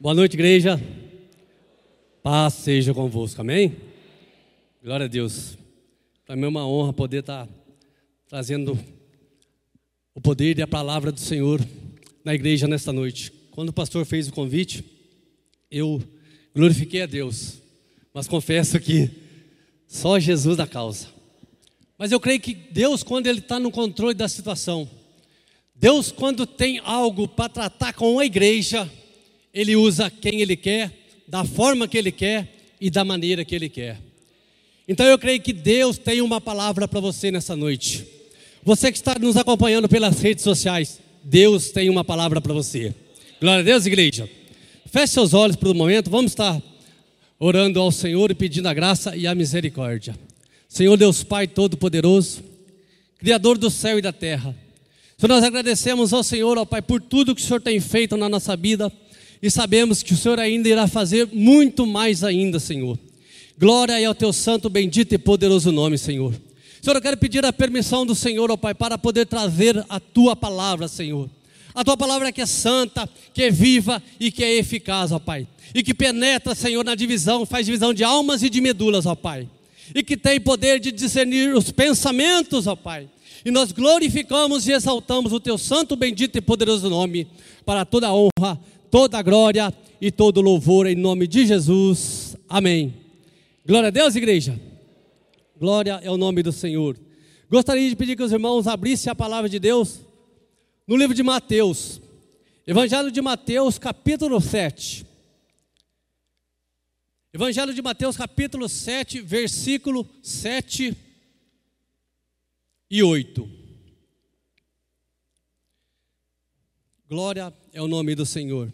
Boa noite, igreja. Paz seja convosco, amém? Glória a Deus. Para mim é uma honra poder estar trazendo o poder e a palavra do Senhor na igreja nesta noite. Quando o pastor fez o convite, eu glorifiquei a Deus, mas confesso que só Jesus da causa. Mas eu creio que Deus, quando Ele está no controle da situação, Deus, quando tem algo para tratar com a igreja, ele usa quem Ele quer, da forma que Ele quer e da maneira que Ele quer. Então eu creio que Deus tem uma palavra para você nessa noite. Você que está nos acompanhando pelas redes sociais, Deus tem uma palavra para você. Glória a Deus, igreja. Feche seus olhos por um momento, vamos estar orando ao Senhor e pedindo a graça e a misericórdia. Senhor Deus Pai Todo-Poderoso, Criador do céu e da terra. Senhor, nós agradecemos ao Senhor, ao Pai, por tudo que o Senhor tem feito na nossa vida e sabemos que o Senhor ainda irá fazer muito mais ainda, Senhor. Glória ao teu santo, bendito e poderoso nome, Senhor. Senhor, eu quero pedir a permissão do Senhor, ó Pai, para poder trazer a tua palavra, Senhor. A tua palavra que é santa, que é viva e que é eficaz, ó Pai. E que penetra, Senhor, na divisão, faz divisão de almas e de medulas, ó Pai. E que tem poder de discernir os pensamentos, ó Pai. E nós glorificamos e exaltamos o teu santo, bendito e poderoso nome, para toda a honra, toda a glória e todo louvor em nome de Jesus. Amém. Glória a Deus, igreja. Glória é o nome do Senhor. Gostaria de pedir que os irmãos abrissem a palavra de Deus no livro de Mateus. Evangelho de Mateus, capítulo 7. Evangelho de Mateus, capítulo 7, versículo 7 e 8. Glória é o nome do Senhor.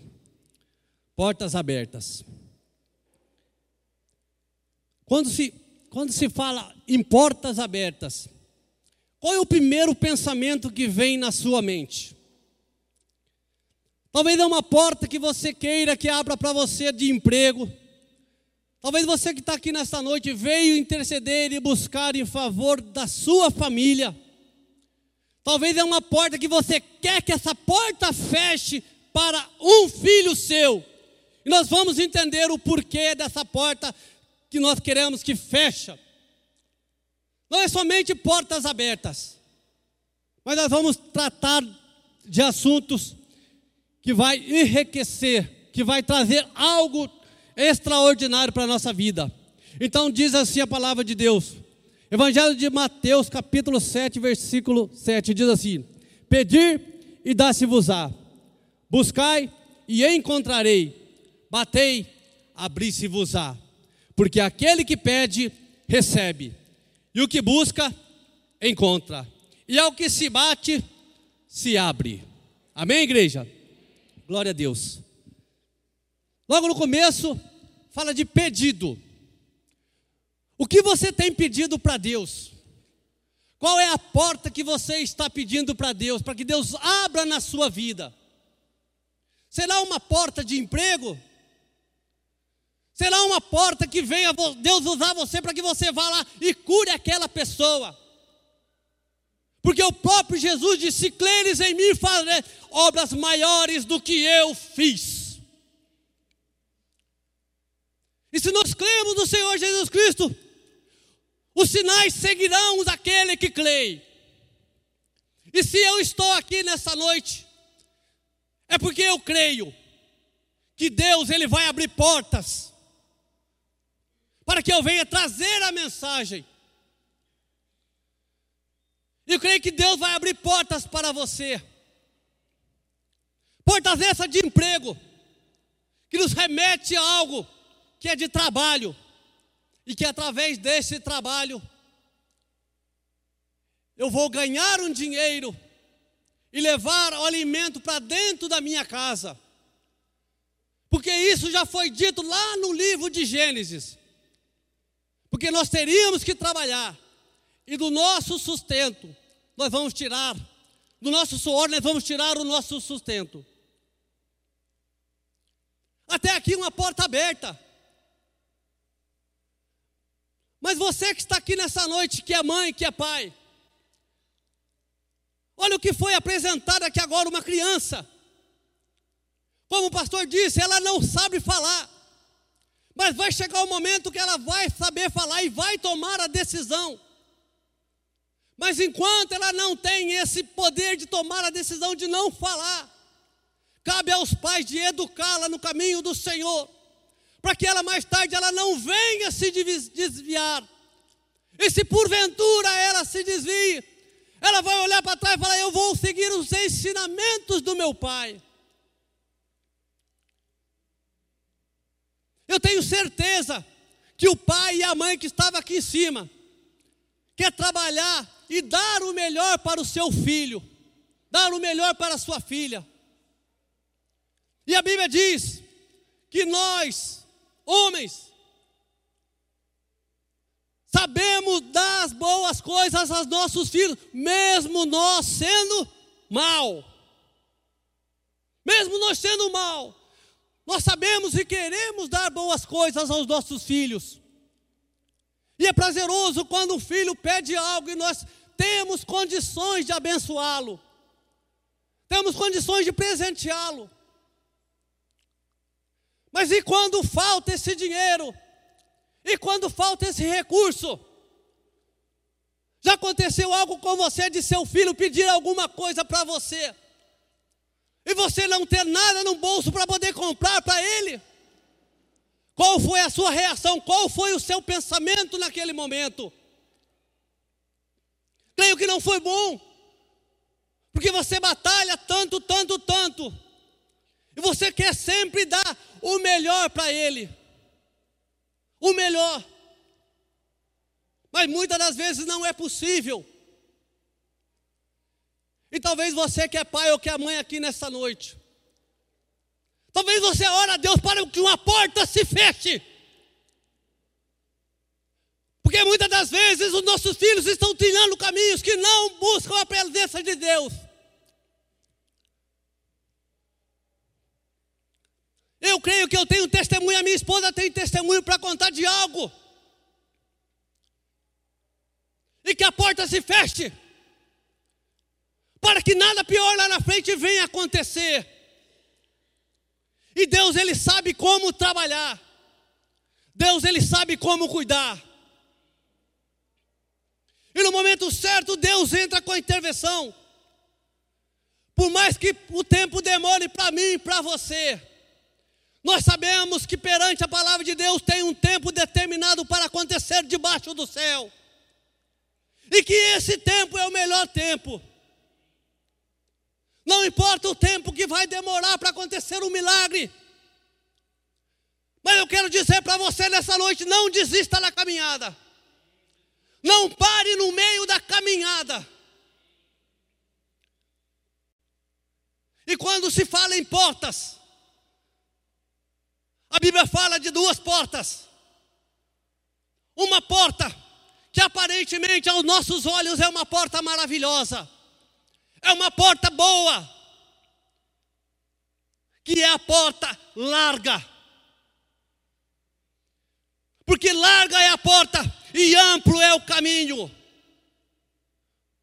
Portas abertas. Quando se, quando se fala em portas abertas, qual é o primeiro pensamento que vem na sua mente? Talvez é uma porta que você queira que abra para você de emprego. Talvez você que está aqui nesta noite veio interceder e buscar em favor da sua família. Talvez é uma porta que você quer que essa porta feche para um filho seu. E nós vamos entender o porquê dessa porta que nós queremos que fecha. Não é somente portas abertas, mas nós vamos tratar de assuntos que vai enriquecer, que vai trazer algo extraordinário para a nossa vida. Então diz assim a palavra de Deus: Evangelho de Mateus, capítulo 7, versículo 7, diz assim: Pedir e dá-se-vos-á, buscai e encontrarei, batei, abri-se-vos-á. Porque aquele que pede, recebe, e o que busca, encontra, e ao que se bate, se abre. Amém, igreja? Glória a Deus. Logo no começo, fala de pedido. O que você tem pedido para Deus? Qual é a porta que você está pedindo para Deus, para que Deus abra na sua vida? Será uma porta de emprego? Será uma porta que venha Deus usar você para que você vá lá e cure aquela pessoa? Porque o próprio Jesus disse: Cleres em mim farei obras maiores do que eu fiz. E se nós cremos no Senhor Jesus Cristo, os sinais seguirão daquele que crê. E se eu estou aqui nessa noite, é porque eu creio que Deus ele vai abrir portas para que eu venha trazer a mensagem. Eu creio que Deus vai abrir portas para você. Portas essas de emprego, que nos remete a algo que é de trabalho e que através desse trabalho eu vou ganhar um dinheiro e levar o alimento para dentro da minha casa. Porque isso já foi dito lá no livro de Gênesis. Porque nós teríamos que trabalhar e do nosso sustento nós vamos tirar, do nosso suor nós vamos tirar o nosso sustento. Até aqui uma porta aberta. Mas você que está aqui nessa noite, que é mãe, que é pai, olha o que foi apresentado aqui agora: uma criança. Como o pastor disse, ela não sabe falar. Mas vai chegar o um momento que ela vai saber falar e vai tomar a decisão. Mas enquanto ela não tem esse poder de tomar a decisão de não falar, cabe aos pais de educá-la no caminho do Senhor, para que ela mais tarde ela não venha se desviar. E se porventura ela se desvie, ela vai olhar para trás e falar: Eu vou seguir os ensinamentos do meu pai. Eu tenho certeza que o pai e a mãe que estavam aqui em cima quer trabalhar e dar o melhor para o seu filho, dar o melhor para a sua filha. E a Bíblia diz que nós, homens, sabemos dar as boas coisas aos nossos filhos, mesmo nós sendo mal. Mesmo nós sendo mal, nós sabemos e queremos dar boas coisas aos nossos filhos. E é prazeroso quando um filho pede algo e nós temos condições de abençoá-lo, temos condições de presenteá-lo. Mas e quando falta esse dinheiro? E quando falta esse recurso? Já aconteceu algo com você de seu filho pedir alguma coisa para você? e você não ter nada no bolso para poder comprar para ele? Qual foi a sua reação? Qual foi o seu pensamento naquele momento? Creio que não foi bom, porque você batalha tanto, tanto, tanto, e você quer sempre dar o melhor para ele, o melhor, mas muitas das vezes não é possível. E talvez você que é pai ou que é mãe aqui nessa noite. Talvez você ora a Deus para que uma porta se feche. Porque muitas das vezes os nossos filhos estão trilhando caminhos que não buscam a presença de Deus. Eu creio que eu tenho testemunho, a minha esposa tem testemunho para contar de algo. E que a porta se feche para que nada pior lá na frente venha acontecer. E Deus ele sabe como trabalhar. Deus ele sabe como cuidar. E no momento certo Deus entra com a intervenção. Por mais que o tempo demore para mim e para você, nós sabemos que perante a palavra de Deus tem um tempo determinado para acontecer debaixo do céu. E que esse tempo é o melhor tempo. Não importa o tempo que vai demorar para acontecer um milagre. Mas eu quero dizer para você nessa noite: não desista da caminhada. Não pare no meio da caminhada. E quando se fala em portas, a Bíblia fala de duas portas. Uma porta que aparentemente aos nossos olhos é uma porta maravilhosa é uma porta boa, que é a porta larga. Porque larga é a porta e amplo é o caminho.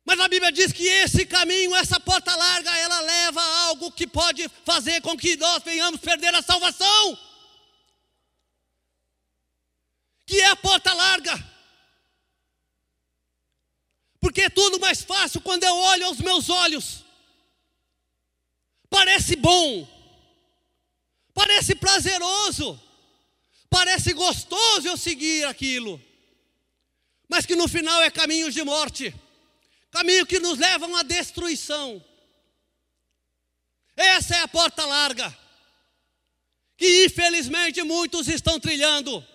Mas a Bíblia diz que esse caminho, essa porta larga, ela leva a algo que pode fazer com que nós venhamos perder a salvação. Que é a porta larga. Porque é tudo mais fácil quando eu olho aos meus olhos. Parece bom, parece prazeroso, parece gostoso eu seguir aquilo, mas que no final é caminho de morte, caminho que nos levam à destruição. Essa é a porta larga, que infelizmente muitos estão trilhando.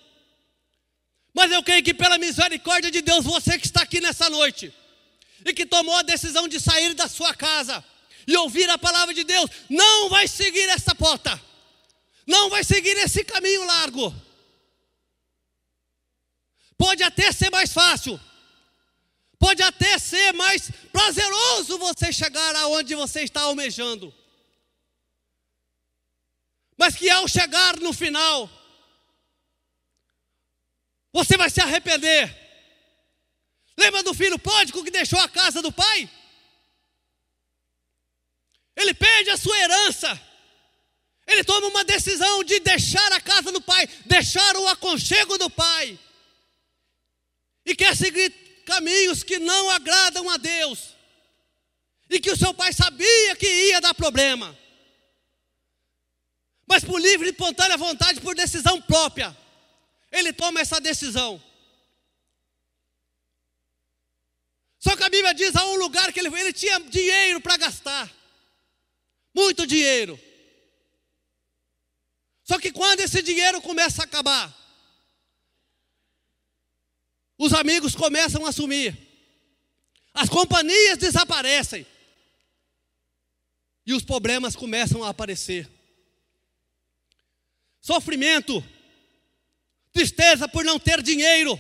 Mas eu creio que pela misericórdia de Deus, você que está aqui nessa noite e que tomou a decisão de sair da sua casa e ouvir a palavra de Deus, não vai seguir essa porta, não vai seguir esse caminho largo. Pode até ser mais fácil, pode até ser mais prazeroso você chegar aonde você está almejando, mas que ao chegar no final, você vai se arrepender. Lembra do filho pródigo que deixou a casa do pai? Ele perde a sua herança. Ele toma uma decisão de deixar a casa do pai, deixar o aconchego do pai, e quer seguir caminhos que não agradam a Deus, e que o seu pai sabia que ia dar problema, mas por livre e espontânea vontade, por decisão própria, ele toma essa decisão. Só que a Bíblia diz a um lugar que ele, ele tinha dinheiro para gastar, muito dinheiro. Só que quando esse dinheiro começa a acabar, os amigos começam a sumir, as companhias desaparecem, e os problemas começam a aparecer. Sofrimento, tristeza por não ter dinheiro.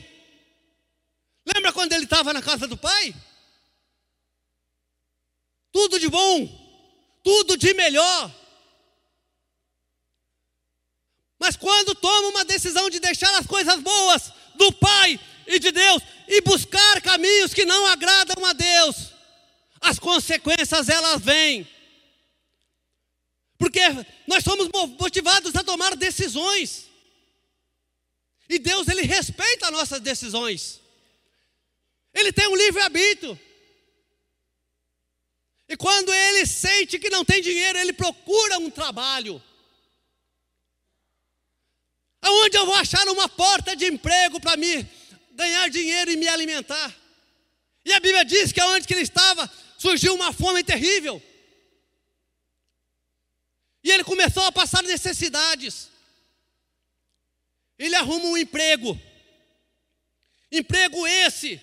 Lembra quando ele estava na casa do pai? Tudo de bom, tudo de melhor. Mas quando toma uma decisão de deixar as coisas boas do Pai e de Deus e buscar caminhos que não agradam a Deus, as consequências elas vêm. Porque nós somos motivados a tomar decisões. E Deus ele respeita as nossas decisões. Ele tem um livre arbítrio. E quando ele sente que não tem dinheiro, ele procura um trabalho. Aonde eu vou achar uma porta de emprego para me ganhar dinheiro e me alimentar? E a Bíblia diz que aonde que ele estava, surgiu uma fome terrível. E ele começou a passar necessidades. Ele arruma um emprego. Emprego esse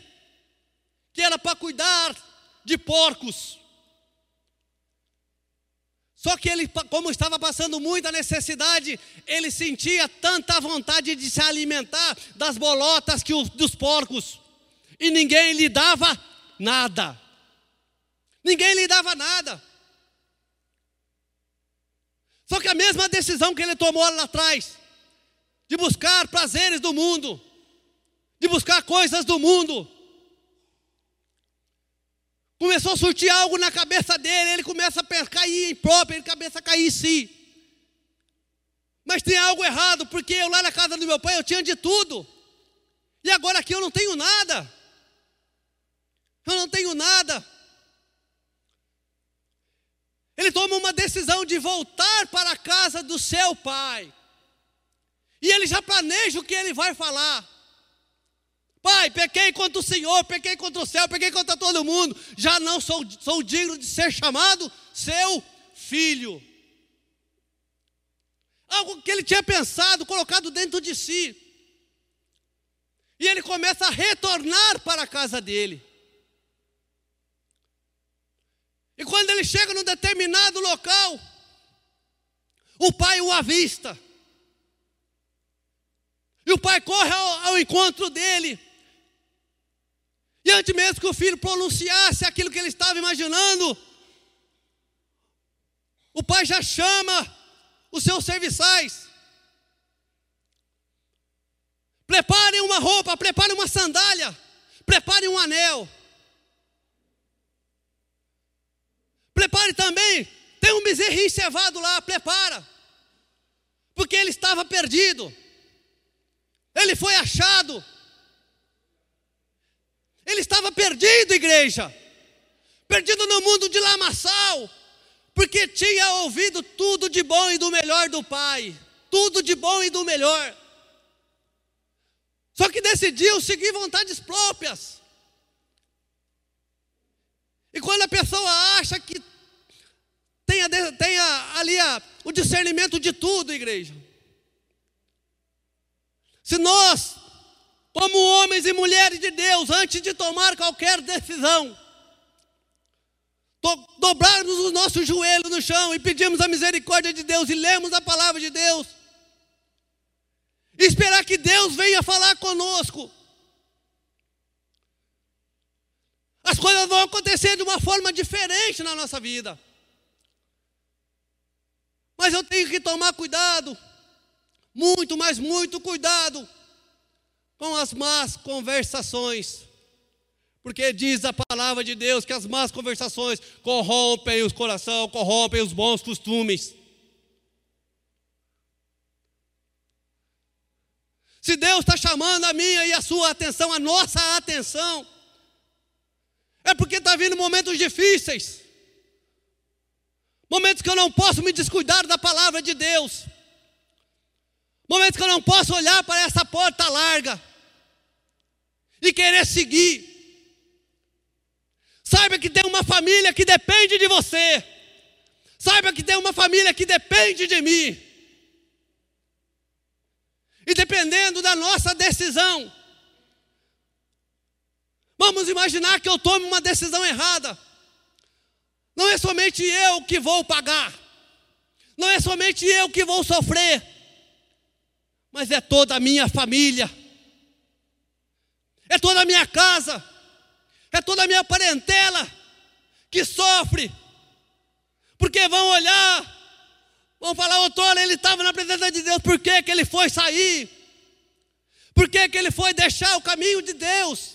que era para cuidar de porcos. Só que ele, como estava passando muita necessidade, ele sentia tanta vontade de se alimentar das bolotas que os, dos porcos, e ninguém lhe dava nada. Ninguém lhe dava nada. Só que a mesma decisão que ele tomou lá atrás, de buscar prazeres do mundo, de buscar coisas do mundo, Começou a surtir algo na cabeça dele, ele começa a cair em próprio, ele começa a cair em si. Mas tem algo errado, porque eu lá na casa do meu pai eu tinha de tudo. E agora aqui eu não tenho nada. Eu não tenho nada. Ele toma uma decisão de voltar para a casa do seu pai. E ele já planeja o que ele vai falar. Pai, pequei contra o Senhor, pequei contra o céu, pequei contra todo mundo. Já não sou, sou digno de ser chamado seu filho. Algo que ele tinha pensado, colocado dentro de si. E ele começa a retornar para a casa dele. E quando ele chega num determinado local, o pai o avista. E o pai corre ao, ao encontro dele e antes mesmo que o filho pronunciasse aquilo que ele estava imaginando, o pai já chama os seus serviçais. Preparem uma roupa, preparem uma sandália, preparem um anel. Prepare também, tem um bezerrinho cevado lá, prepara. Porque ele estava perdido. Ele foi achado. Ele estava perdido, igreja. Perdido no mundo de lamaçal. Porque tinha ouvido tudo de bom e do melhor do Pai. Tudo de bom e do melhor. Só que decidiu seguir vontades próprias. E quando a pessoa acha que tenha, tenha ali a, o discernimento de tudo, igreja. Se nós como homens e mulheres de Deus, antes de tomar qualquer decisão, dobrarmos os nossos joelhos no chão e pedimos a misericórdia de Deus e lemos a palavra de Deus. E esperar que Deus venha falar conosco. As coisas vão acontecer de uma forma diferente na nossa vida. Mas eu tenho que tomar cuidado, muito, mas muito cuidado com as más conversações. Porque diz a palavra de Deus que as más conversações corrompem o coração, corrompem os bons costumes. Se Deus está chamando a minha e a sua atenção, a nossa atenção, é porque está vindo momentos difíceis, momentos que eu não posso me descuidar da palavra de Deus momentos que eu não posso olhar para essa porta larga e querer seguir. Saiba que tem uma família que depende de você. Saiba que tem uma família que depende de mim. E dependendo da nossa decisão, vamos imaginar que eu tome uma decisão errada. Não é somente eu que vou pagar, não é somente eu que vou sofrer, mas é toda a minha família, é toda a minha casa, é toda a minha parentela que sofre, porque vão olhar Vão falar, Tolo, ele estava na presença de Deus, por que, que ele foi sair? Por que, que ele foi deixar o caminho de Deus?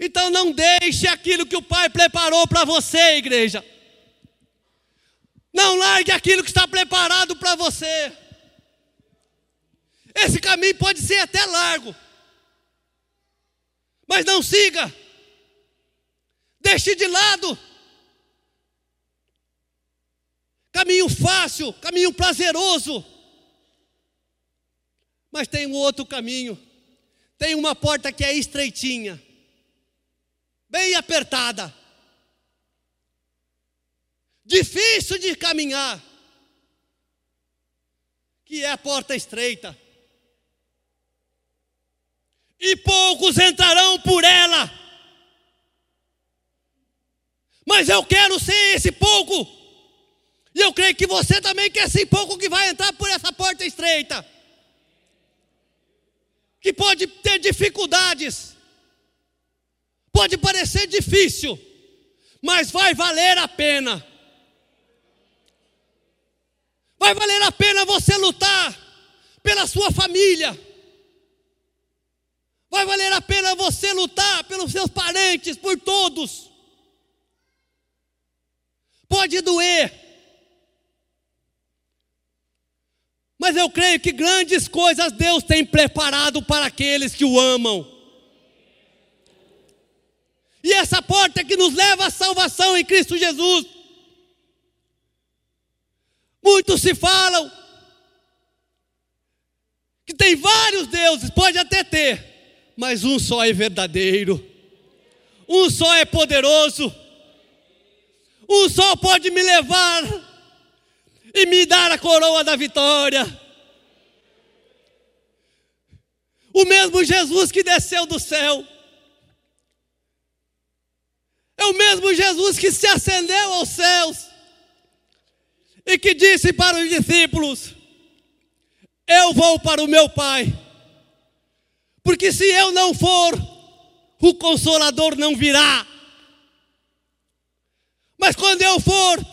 Então não deixe aquilo que o Pai preparou para você, igreja. Não largue aquilo que está preparado para você. Esse caminho pode ser até largo, mas não siga. Deixe de lado caminho fácil, caminho prazeroso. Mas tem um outro caminho. Tem uma porta que é estreitinha, bem apertada, difícil de caminhar, que é a porta estreita. E poucos entrarão por ela. Mas eu quero ser esse pouco. E eu creio que você também quer ser pouco que vai entrar por essa porta estreita. Que pode ter dificuldades. Pode parecer difícil, mas vai valer a pena. Vai valer a pena você lutar pela sua família. Vai valer a pena você lutar pelos seus parentes, por todos. Pode doer, Mas eu creio que grandes coisas Deus tem preparado para aqueles que o amam. E essa porta que nos leva à salvação em Cristo Jesus. Muitos se falam que tem vários deuses, pode até ter, mas um só é verdadeiro, um só é poderoso, um só pode me levar e me dar a coroa da vitória. O mesmo Jesus que desceu do céu, é o mesmo Jesus que se ascendeu aos céus e que disse para os discípulos: Eu vou para o meu Pai, porque se eu não for, o Consolador não virá. Mas quando eu for,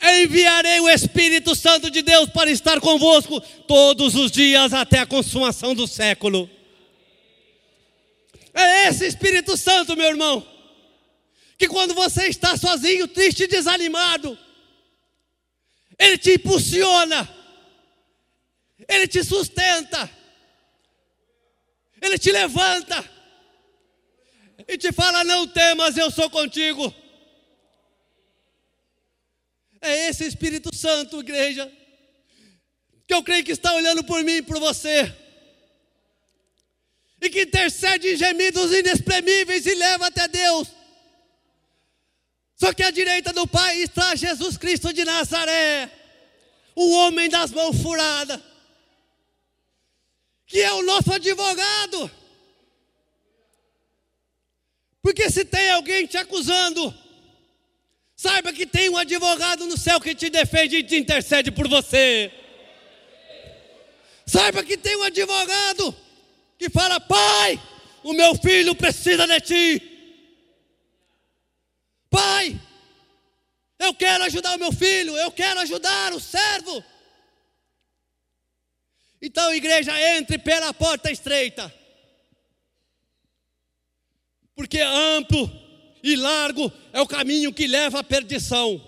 enviarei o Espírito Santo de Deus para estar convosco todos os dias até a consumação do século. É esse Espírito Santo, meu irmão, que quando você está sozinho, triste e desanimado, ele te impulsiona, ele te sustenta, ele te levanta e te fala: Não temas, eu sou contigo. É esse Espírito Santo, igreja, que eu creio que está olhando por mim e por você, e que intercede em gemidos inexprimíveis e leva até Deus. Só que à direita do Pai está Jesus Cristo de Nazaré, o homem das mãos furadas, que é o nosso advogado. Porque se tem alguém te acusando, Saiba que tem um advogado no céu que te defende e te intercede por você. Saiba que tem um advogado que fala: Pai, o meu filho precisa de ti. Pai, eu quero ajudar o meu filho, eu quero ajudar o servo. Então, igreja, entre pela porta estreita, porque amplo e largo é o caminho que leva à perdição.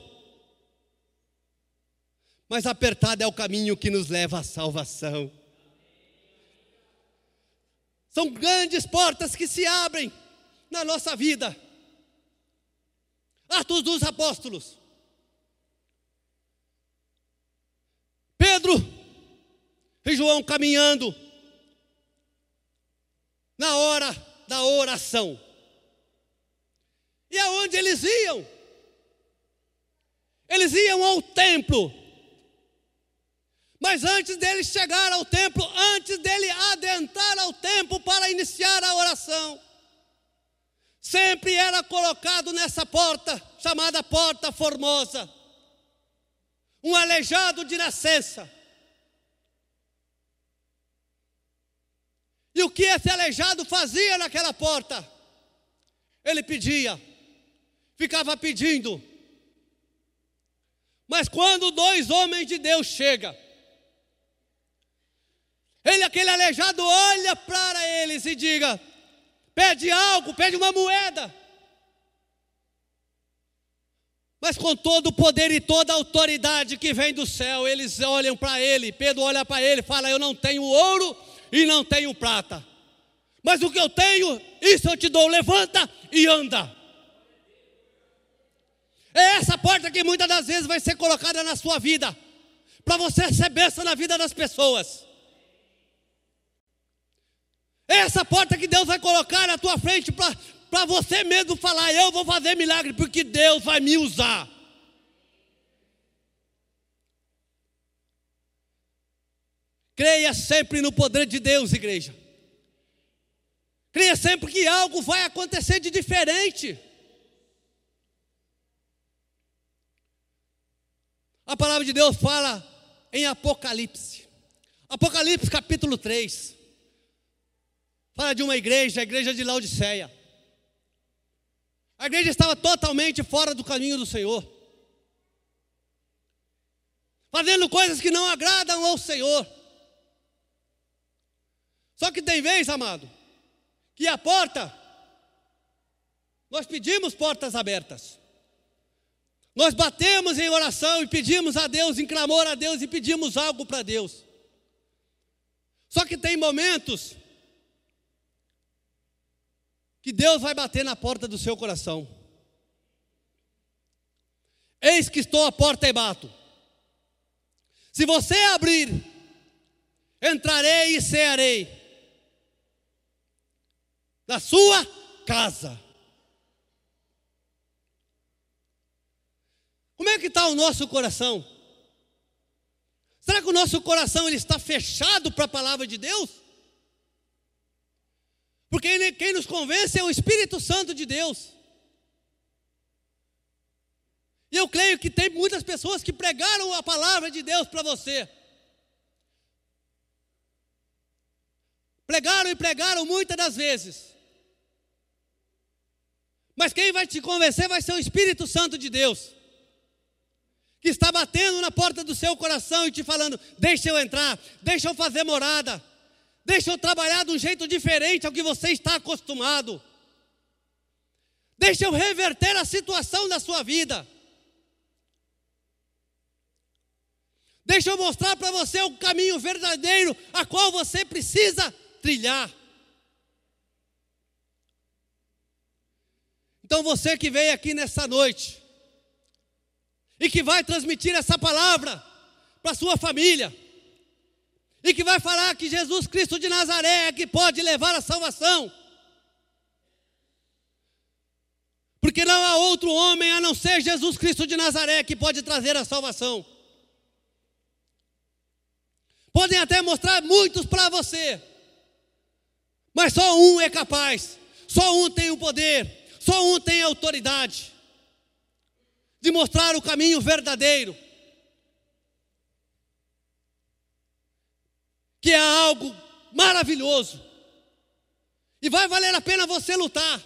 Mas apertado é o caminho que nos leva à salvação. São grandes portas que se abrem na nossa vida. Atos dos Apóstolos. Pedro e João caminhando na hora da oração. E aonde eles iam? Eles iam ao templo. Mas antes dele chegar ao templo, antes dele adentrar ao templo para iniciar a oração, sempre era colocado nessa porta, chamada Porta Formosa, um aleijado de nascença. E o que esse aleijado fazia naquela porta? Ele pedia, ficava pedindo. Mas quando dois homens de Deus chegam, ele, aquele aleijado, olha para eles e diga: pede algo, pede uma moeda. Mas com todo o poder e toda a autoridade que vem do céu, eles olham para ele. Pedro olha para ele fala: Eu não tenho ouro e não tenho prata. Mas o que eu tenho, isso eu te dou. Levanta e anda. É essa porta que muitas das vezes vai ser colocada na sua vida, para você ser bênção na vida das pessoas. Essa porta que Deus vai colocar na tua frente para você mesmo falar: Eu vou fazer milagre, porque Deus vai me usar. Creia sempre no poder de Deus, igreja. Creia sempre que algo vai acontecer de diferente. A palavra de Deus fala em Apocalipse. Apocalipse capítulo 3. Fala de uma igreja, a igreja de Laodiceia. A igreja estava totalmente fora do caminho do Senhor. Fazendo coisas que não agradam ao Senhor. Só que tem vez, amado, que a porta, nós pedimos portas abertas. Nós batemos em oração e pedimos a Deus, em clamor a Deus e pedimos algo para Deus. Só que tem momentos que Deus vai bater na porta do seu coração. Eis que estou à porta e bato. Se você abrir, entrarei e cearei da sua casa. Como é que está o nosso coração? Será que o nosso coração ele está fechado para a palavra de Deus? Porque quem nos convence é o Espírito Santo de Deus. E eu creio que tem muitas pessoas que pregaram a palavra de Deus para você. Pregaram e pregaram muitas das vezes. Mas quem vai te convencer vai ser o Espírito Santo de Deus, que está batendo na porta do seu coração e te falando: deixa eu entrar, deixa eu fazer morada, deixa eu trabalhar de um jeito diferente ao que você está acostumado, deixa eu reverter a situação da sua vida. Deixa eu mostrar para você o caminho verdadeiro a qual você precisa trilhar. Então você que veio aqui nessa noite e que vai transmitir essa palavra para sua família e que vai falar que Jesus Cristo de Nazaré é que pode levar a salvação. Porque não há outro homem a não ser Jesus Cristo de Nazaré que pode trazer a salvação. Podem até mostrar muitos para você, mas só um é capaz, só um tem o poder, só um tem autoridade de mostrar o caminho verdadeiro. Que é algo maravilhoso. E vai valer a pena você lutar.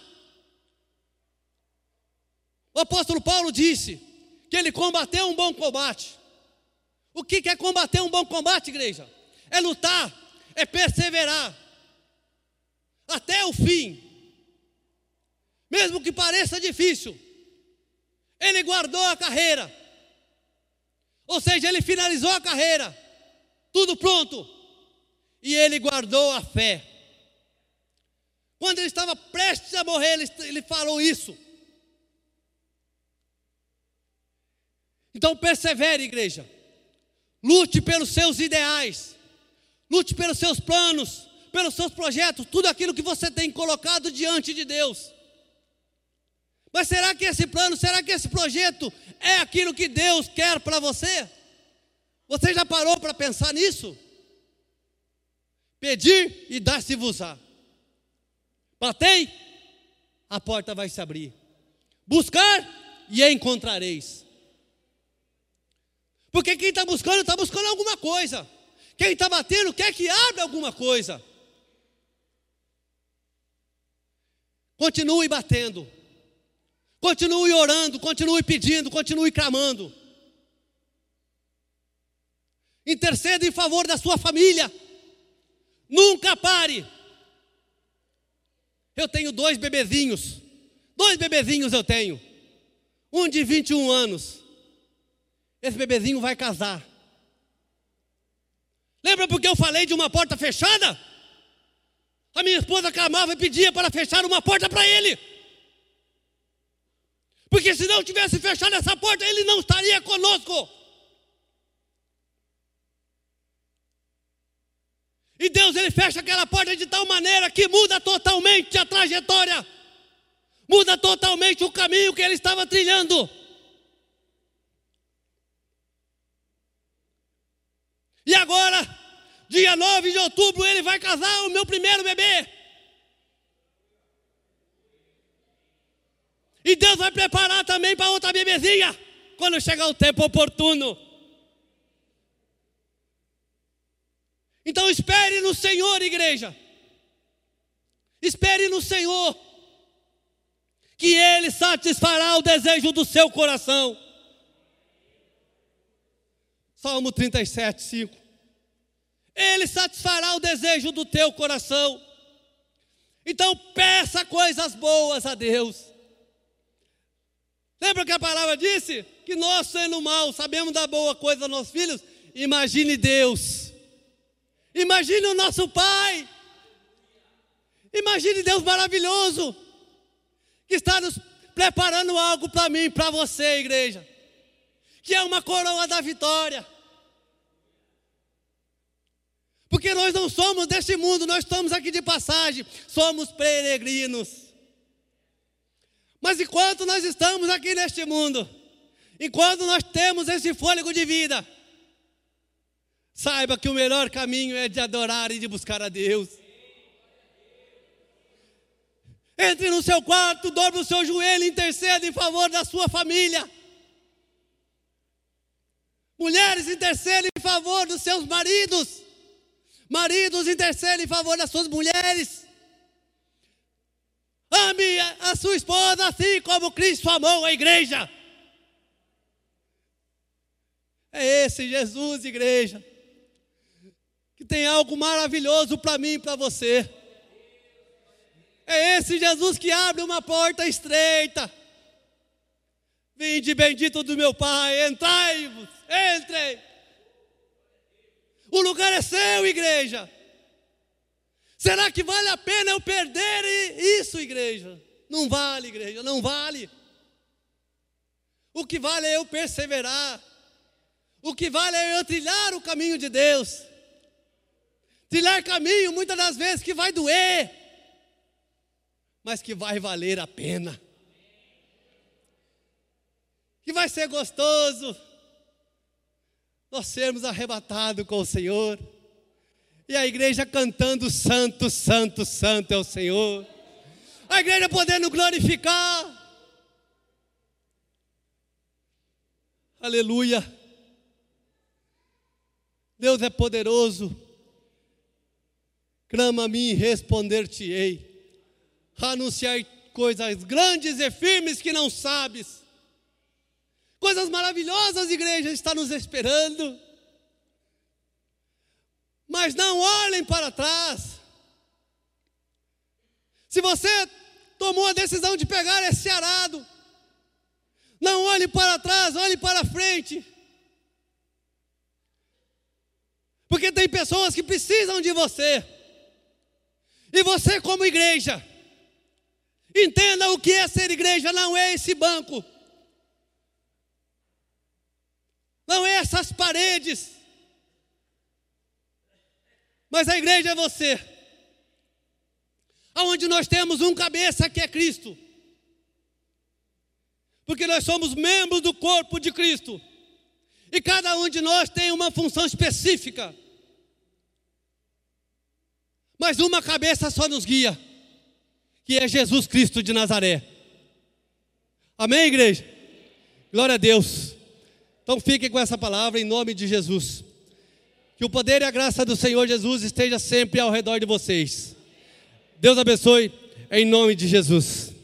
O apóstolo Paulo disse que ele combateu um bom combate. O que é combater um bom combate, igreja? É lutar, é perseverar até o fim mesmo que pareça difícil, ele guardou a carreira. Ou seja, ele finalizou a carreira, tudo pronto, e ele guardou a fé. Quando ele estava prestes a morrer, ele, ele falou isso. Então persevere, igreja. Lute pelos seus ideais. Lute pelos seus planos, pelos seus projetos, tudo aquilo que você tem colocado diante de Deus. Mas será que esse plano, será que esse projeto é aquilo que Deus quer para você? Você já parou para pensar nisso? Pedir e dar-se-vos-á. Batei, a porta vai se abrir. Buscar e encontrareis. Porque quem está buscando, está buscando alguma coisa. Quem está batendo, quer que abra alguma coisa. Continue batendo. Continue orando, continue pedindo, continue clamando. Interceda em favor da sua família. Nunca pare. Eu tenho dois bebezinhos. Dois bebezinhos eu tenho. Um de 21 anos. Esse bebezinho vai casar. Lembra porque eu falei de uma porta fechada? A minha esposa clamava e pedia para fechar uma porta para ele. Porque se não tivesse fechado essa porta, ele não estaria conosco. E Deus ele fecha aquela porta de tal maneira que muda totalmente a trajetória, muda totalmente o caminho que ele estava trilhando. E agora, dia 9 de outubro, ele vai casar o meu primeiro bebê. E Deus vai preparar também para outra bebezinha, quando chegar o tempo oportuno. Então espere no Senhor, igreja. Espere no Senhor, que Ele satisfará o desejo do seu coração. Salmo 37, 5. Ele satisfará o desejo do teu coração. Então peça coisas boas a Deus. Lembra que a palavra disse? Que nós, sendo mal, sabemos dar boa coisa aos nossos filhos? Imagine Deus Imagine o nosso Pai. Imagine Deus maravilhoso que está nos preparando algo para mim, para você, igreja. Que é uma coroa da vitória. Porque nós não somos deste mundo, nós estamos aqui de passagem, somos peregrinos. Mas enquanto nós estamos aqui neste mundo, enquanto nós temos esse fôlego de vida, Saiba que o melhor caminho é de adorar e de buscar a Deus. Entre no seu quarto, dobre o seu joelho interceda em favor da sua família. Mulheres, intercedem em favor dos seus maridos. Maridos, intercedem em favor das suas mulheres. Ame a sua esposa assim como Cristo amou a igreja. É esse Jesus, igreja tem algo maravilhoso para mim e para você. É esse Jesus que abre uma porta estreita. Vinde bendito do meu Pai, entrai-vos, entrem. O lugar é seu, igreja. Será que vale a pena eu perder isso, igreja? Não vale, igreja, não vale. O que vale é eu perseverar. O que vale é eu trilhar o caminho de Deus. Trilhar caminho, muitas das vezes, que vai doer, mas que vai valer a pena. Que vai ser gostoso nós sermos arrebatados com o Senhor. E a igreja cantando Santo, Santo, Santo é o Senhor. A igreja podendo glorificar. Aleluia. Deus é poderoso Clama a mim e responder-te-ei. Anunciar coisas grandes e firmes que não sabes. Coisas maravilhosas, igreja, está nos esperando. Mas não olhem para trás. Se você tomou a decisão de pegar esse arado, não olhe para trás, olhe para frente. Porque tem pessoas que precisam de você. E você, como igreja, entenda o que é ser igreja, não é esse banco, não é essas paredes, mas a igreja é você, aonde nós temos um cabeça que é Cristo, porque nós somos membros do corpo de Cristo, e cada um de nós tem uma função específica mas uma cabeça só nos guia, que é Jesus Cristo de Nazaré. Amém, igreja? Glória a Deus. Então fiquem com essa palavra em nome de Jesus. Que o poder e a graça do Senhor Jesus esteja sempre ao redor de vocês. Deus abençoe em nome de Jesus.